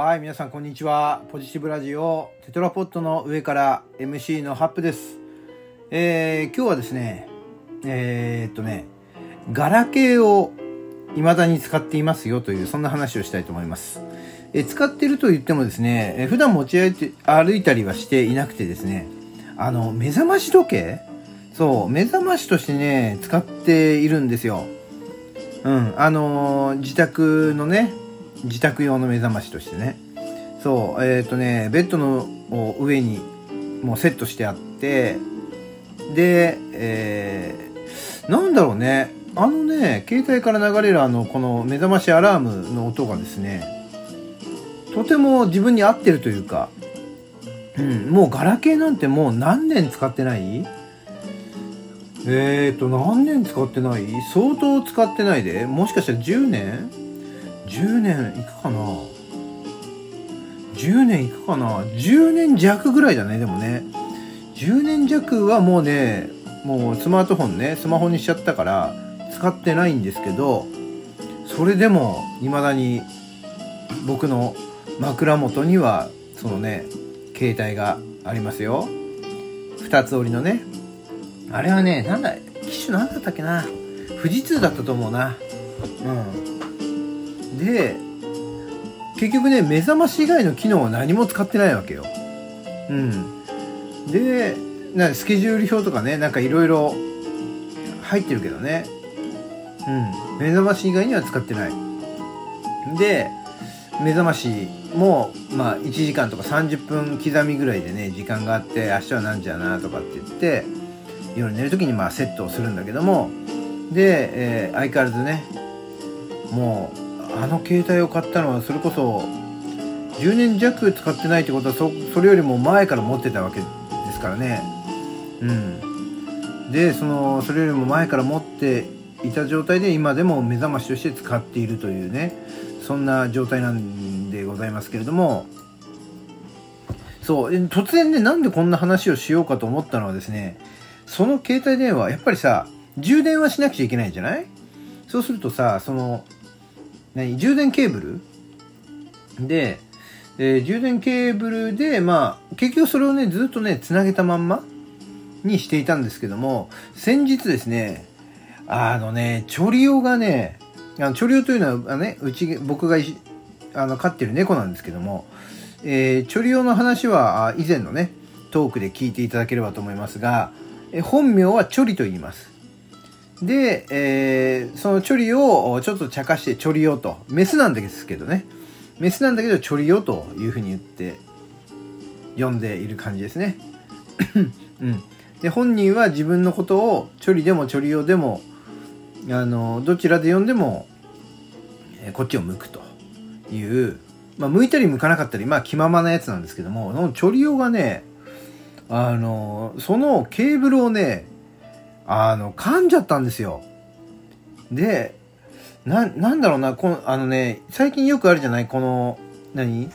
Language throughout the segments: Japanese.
はい、皆さんこんにちは。ポジティブラジオテトラポットの上から MC のハップです。えー、今日はですね、えー、っとね、ガラケーを未だに使っていますよという、そんな話をしたいと思います。えー使ってると言ってもですね、え普段持ち歩いて歩いたりはしていなくてですね、あの、目覚まし時計？そう、目覚ましとしてね、使っているんですよ。うん、あのー自宅のね、自宅用の目覚ましとしてね。そう、えっ、とね、ベッドの上にもうセットしてあって、で、えー、なんだろうね、あのね、携帯から流れるあの、この目覚ましアラームの音がですね、とても自分に合ってるというか、うん、もうガラケーなんてもう何年使ってない？えーと、何年使ってない？相当使ってないで。もしかしたら10年？?10 年いくかな ?10 年いくかな ?10 年弱ぐらいだね、でもね。10年弱はもうね、もうスマートフォンね、スマホにしちゃったから使ってないんですけど、それでも未だに僕の枕元にはそのね、携帯がありますよ。二つ折りのね、あれはね、なんだ、機種なんだったっけな？富士通だったと思うな。うん。で、結局ね、目覚まし以外の機能は何も使ってないわけよ。うん。で、なスケジュール表とかね、なんかいろいろ入ってるけどね。うん。目覚まし以外には使ってない。で、目覚ましも、まあ、1時間とか30分刻みぐらいでね、時間があって、明日は何時だなとかって言って、夜寝る時にまあセットをするんだけどもで、えー相変わらずねもうあの携帯を買ったのはそれこそ10年弱使ってないってことはそそれよりも前から持ってたわけですからね。うん。でそのそれよりも前から持っていた状態で今でも目覚ましとして使っているというねそんな状態なんでございますけれども。そう。突然ねなんでこんな話をしようかと思ったのはですねその携帯電話、やっぱりさ、充電はしなくちゃいけないんじゃない？そうするとさ、その、何、充電ケーブル？で、えー充電ケーブルで、まあ、結局それをね、ずっとね、つなげたまんまにしていたんですけども、先日ですね、あのね、チョリオがね、あのチョリオというのは、ね、うち、僕があの飼ってる猫なんですけども、えーチョリオの話は以前のね、トークで聞いていただければと思いますが、え本名はチョリと言います。で、えーそのチョリをちょっと茶化してチョリオと、メスなんですけどね、メスなんだけどチョリオというふうに言って呼んでいる感じですね。うん。で、本人は自分のことをチョリでもチョリオでも、あの、どちらで呼んでも、えーこっちを向くという、まあ、向いたり向かなかったり、まあ、気ままなやつなんですけども、そのチョリオがね、あの、そのケーブルをね、あの、噛んじゃったんですよ。で、な、なんだろうな、この、あのね、最近よくあるじゃない？この、何？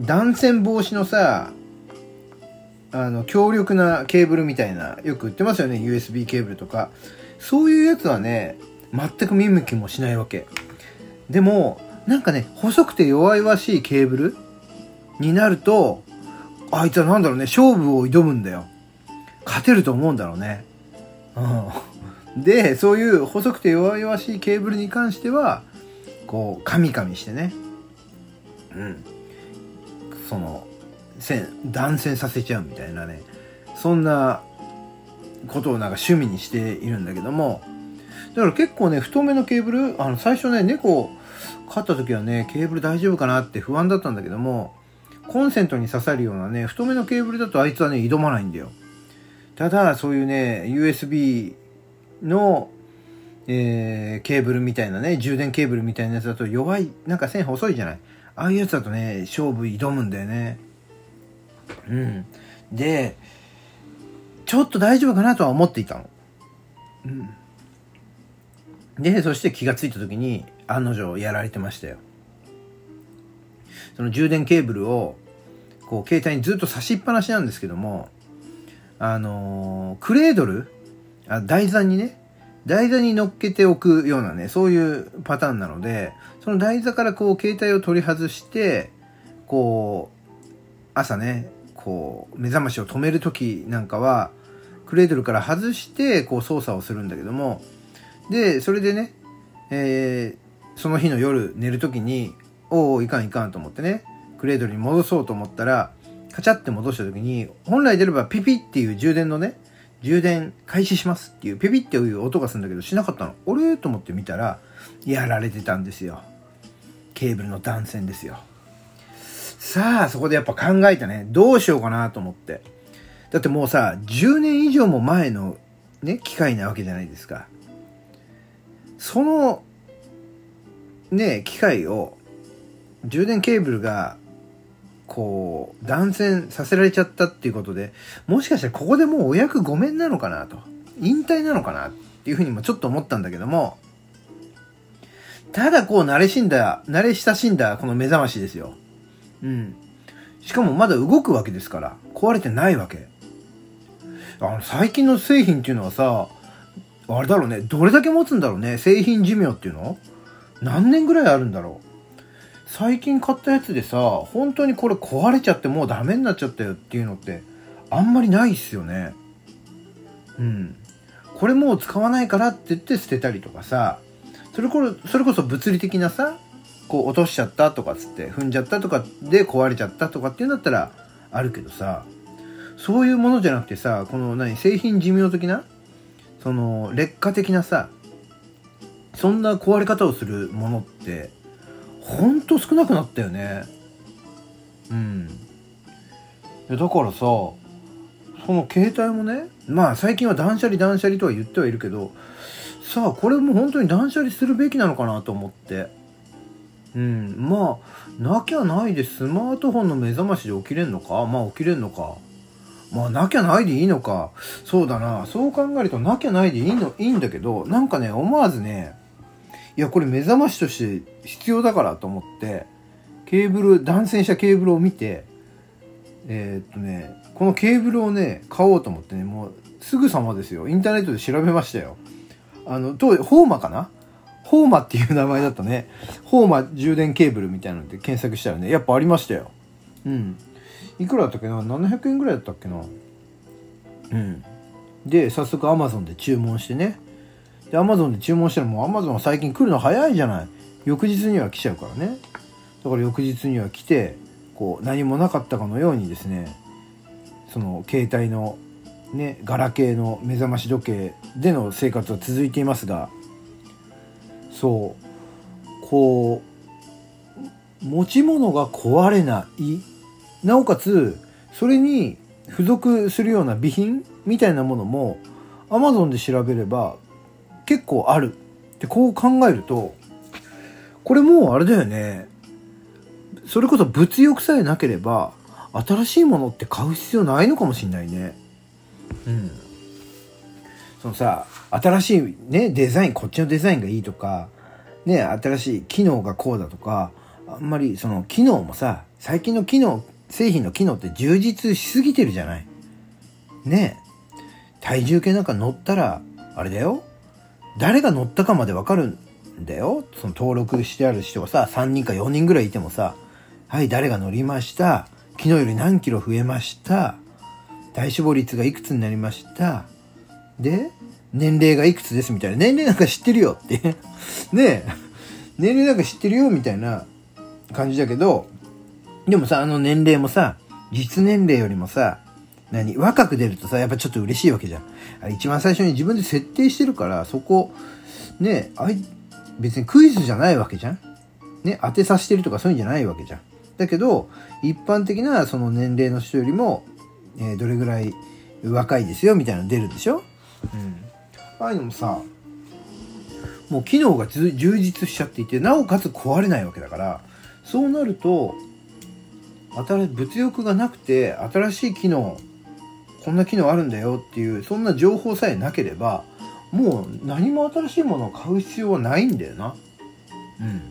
断線防止のさ、あの、強力なケーブルみたいな、よく売ってますよね、USB ケーブルとか。そういうやつはね、全く見向きもしないわけ。でも、なんかね、細くて弱々しいケーブルになると、あいつはなんだろうね、勝負を挑むんだよ。勝てると思うんだろうね。うん。で、そういう細くて弱々しいケーブルに関しては、こう、カミカミしてね。うん。その、線、断線させちゃうみたいなね。そんなことをなんか趣味にしているんだけども、だから結構ね、太めのケーブル、あの、最初ね、猫飼った時はね、ケーブル大丈夫かなって不安だったんだけども、コンセントに刺さるようなね、太めのケーブルだとあいつはね、挑まないんだよ。ただ、そういうね、USB の、えー、ケーブルみたいなね、充電ケーブルみたいなやつだと弱い、なんか線細いじゃない？ああいうやつだとね、勝負挑むんだよね。うん。で、ちょっと大丈夫かなとは思っていたの。うん。で、そして気がついた時に、案の定やられてましたよ。その充電ケーブルを、こう、携帯にずっと差しっぱなしなんですけども、あのークレードル？あ、台座にね、台座に乗っけておくようなね、そういうパターンなので、その台座からこう携帯を取り外して、こう、朝ね、こう、目覚ましを止める時なんかは、クレードルから外して、こう操作をするんだけども、で、それでね、えー、その日の夜寝る時に、おお、いかんいかんと思ってね、クレードルに戻そうと思ったら、カチャって戻した時に、本来であればピピっていう充電のね、充電開始しますっていうピピっていう音がするんだけどしなかったの。あれと思って見たら、やられてたんですよ。ケーブルの断線ですよ。さあ、そこでやっぱ考えたね。どうしようかなと思って。だってもうさ、10年以上も前のね、機械なわけじゃないですか。その、ね、機械を、充電ケーブルがこう、断線させられちゃったっていうことで、もしかしてここでもうお役ごめんなのかなと。引退なのかなっていうふうにもちょっと思ったんだけども、ただこう慣れしんだ、慣れ親しんだこの目覚ましですよ。うん。しかもまだ動くわけですから、壊れてないわけ。あの、最近の製品っていうのはさ、あれだろうね、どれだけ持つんだろうね、製品寿命っていうの？何年ぐらいあるんだろう？最近買ったやつでさ、本当にこれ壊れちゃってもうダメになっちゃったよっていうのって、あんまりないっすよね。うん。これもう使わないからって言って捨てたりとかさ、それこそ、れこそ物理的なさ、こう落としちゃったとかつって、踏んじゃったとかで壊れちゃったとかっていうんだったらあるけどさ、そういうものじゃなくてさ、この何、製品寿命的な、その劣化的なさ、そんな壊れ方をするものって、ほんと少なくなったよね。うん。だからさその携帯もねまあ最近は断捨離断捨離とは言ってはいるけどさあこれも本当に断捨離するべきなのかなと思って。うん。まあなきゃないでスマートフォンの目覚ましで起きれんのか？まあ起きれんのか。まあなきゃないでいいのか。そうだな。そう考えるとなきゃないでいいのいいんだけどなんかね思わずねいや、これ目覚ましとして必要だからと思って、ケーブル、断線したケーブルを見て、えー、っとね、このケーブルをね、買おうと思ってね、もうすぐさまですよ。インターネットで調べましたよ。あの、当時、ホーマかな？ホーマっていう名前だったね。ホーマ充電ケーブルみたいなので検索したらね、やっぱありましたよ。うん。いくらだったっけな ?700 円ぐらいだったっけな？うん。で、早速 Amazon で注文してね。で、アマゾンで注文したらもうアマゾンは最近来るの早いじゃない。翌日には来ちゃうからね。だから翌日には来て、こう、何もなかったかのようにですね、その携帯のね、ガラケーの目覚まし時計での生活は続いていますが、そう、こう、持ち物が壊れない。なおかつ、それに付属するような備品みたいなものも Amazon で調べれば結構ある。ってこう考えると、これもうあれだよね。それこそ物欲さえなければ、新しいものって買う必要ないのかもしんないね。うん。そのさ、新しいね、デザイン、こっちのデザインがいいとか、ね、新しい機能がこうだとか、あんまりその機能もさ、最近の機能、製品の機能って充実しすぎてるじゃない。ね体重計なんか乗ったら、あれだよ。誰が乗ったかまでわかるんだよ。その登録してある人がさ、3人か4人ぐらいいてもさ、はい、誰が乗りました。昨日より何キロ増えました。体脂肪率がいくつになりました。で、年齢がいくつですみたいな。年齢なんか知ってるよって ねえ。年齢なんか知ってるよみたいな感じだけど、でもさ、あの年齢もさ、実年齢よりもさ、何？若く出るとさ、やっぱちょっと嬉しいわけじゃん。あ一番最初に自分で設定してるから、そこ、ね、あい、別にクイズじゃないわけじゃん。ね、当てさせてるとかそういうんじゃないわけじゃん。だけど、一般的なその年齢の人よりも、えー、どれぐらい若いですよみたいなの出るでしょ？うん。ああいうのもさ、もう機能が充実しちゃっていて、なおかつ壊れないわけだから、そうなると、新物欲がなくて、新しい機能こんな機能あるんだよっていうそんな情報さえなければもう何も新しいものを買う必要はないんだよな。うん。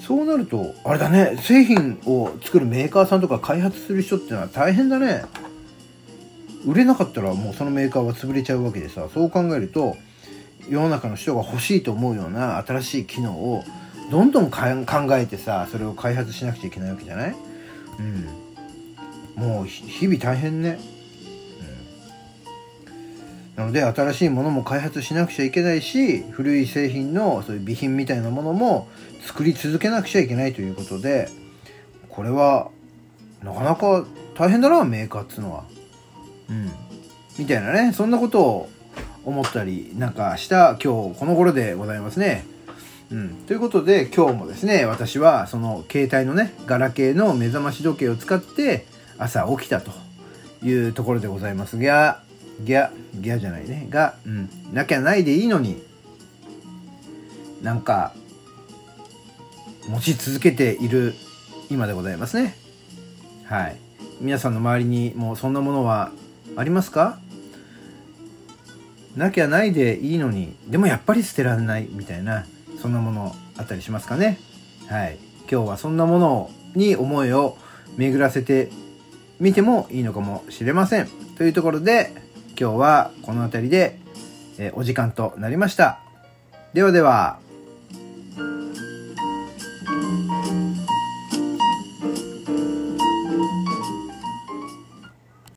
そうなるとあれだね製品を作るメーカーさんとか開発する人ってのは大変だね。売れなかったらもうそのメーカーは潰れちゃうわけでさそう考えると世の中の人が欲しいと思うような新しい機能をどんどん考えてさそれを開発しなくちゃいけないわけじゃない？うんもう日々大変ね、うん、なので新しいものも開発しなくちゃいけないし古い製品のそういう備品みたいなものも作り続けなくちゃいけないということでこれはなかなか大変だなメーカーっつうのは。うん。みたいなねそんなことを思ったりなんかした今日この頃でございますね。うん、ということで今日もですね私はその携帯のねガラケーの目覚まし時計を使って朝起きたというところでございますがギャギャじゃないね。が、うん、なきゃないでいいのになんか持ち続けている今でございますね。はい。皆さんの周りにもうそんなものはありますか？なきゃないでいいのにでもやっぱり捨てられないみたいなそんなものあったりしますかね。はい。今日はそんなものに思いを巡らせて見てもいいのかもしれません。というところで今日はこの辺りで、えお時間となりました。ではでは。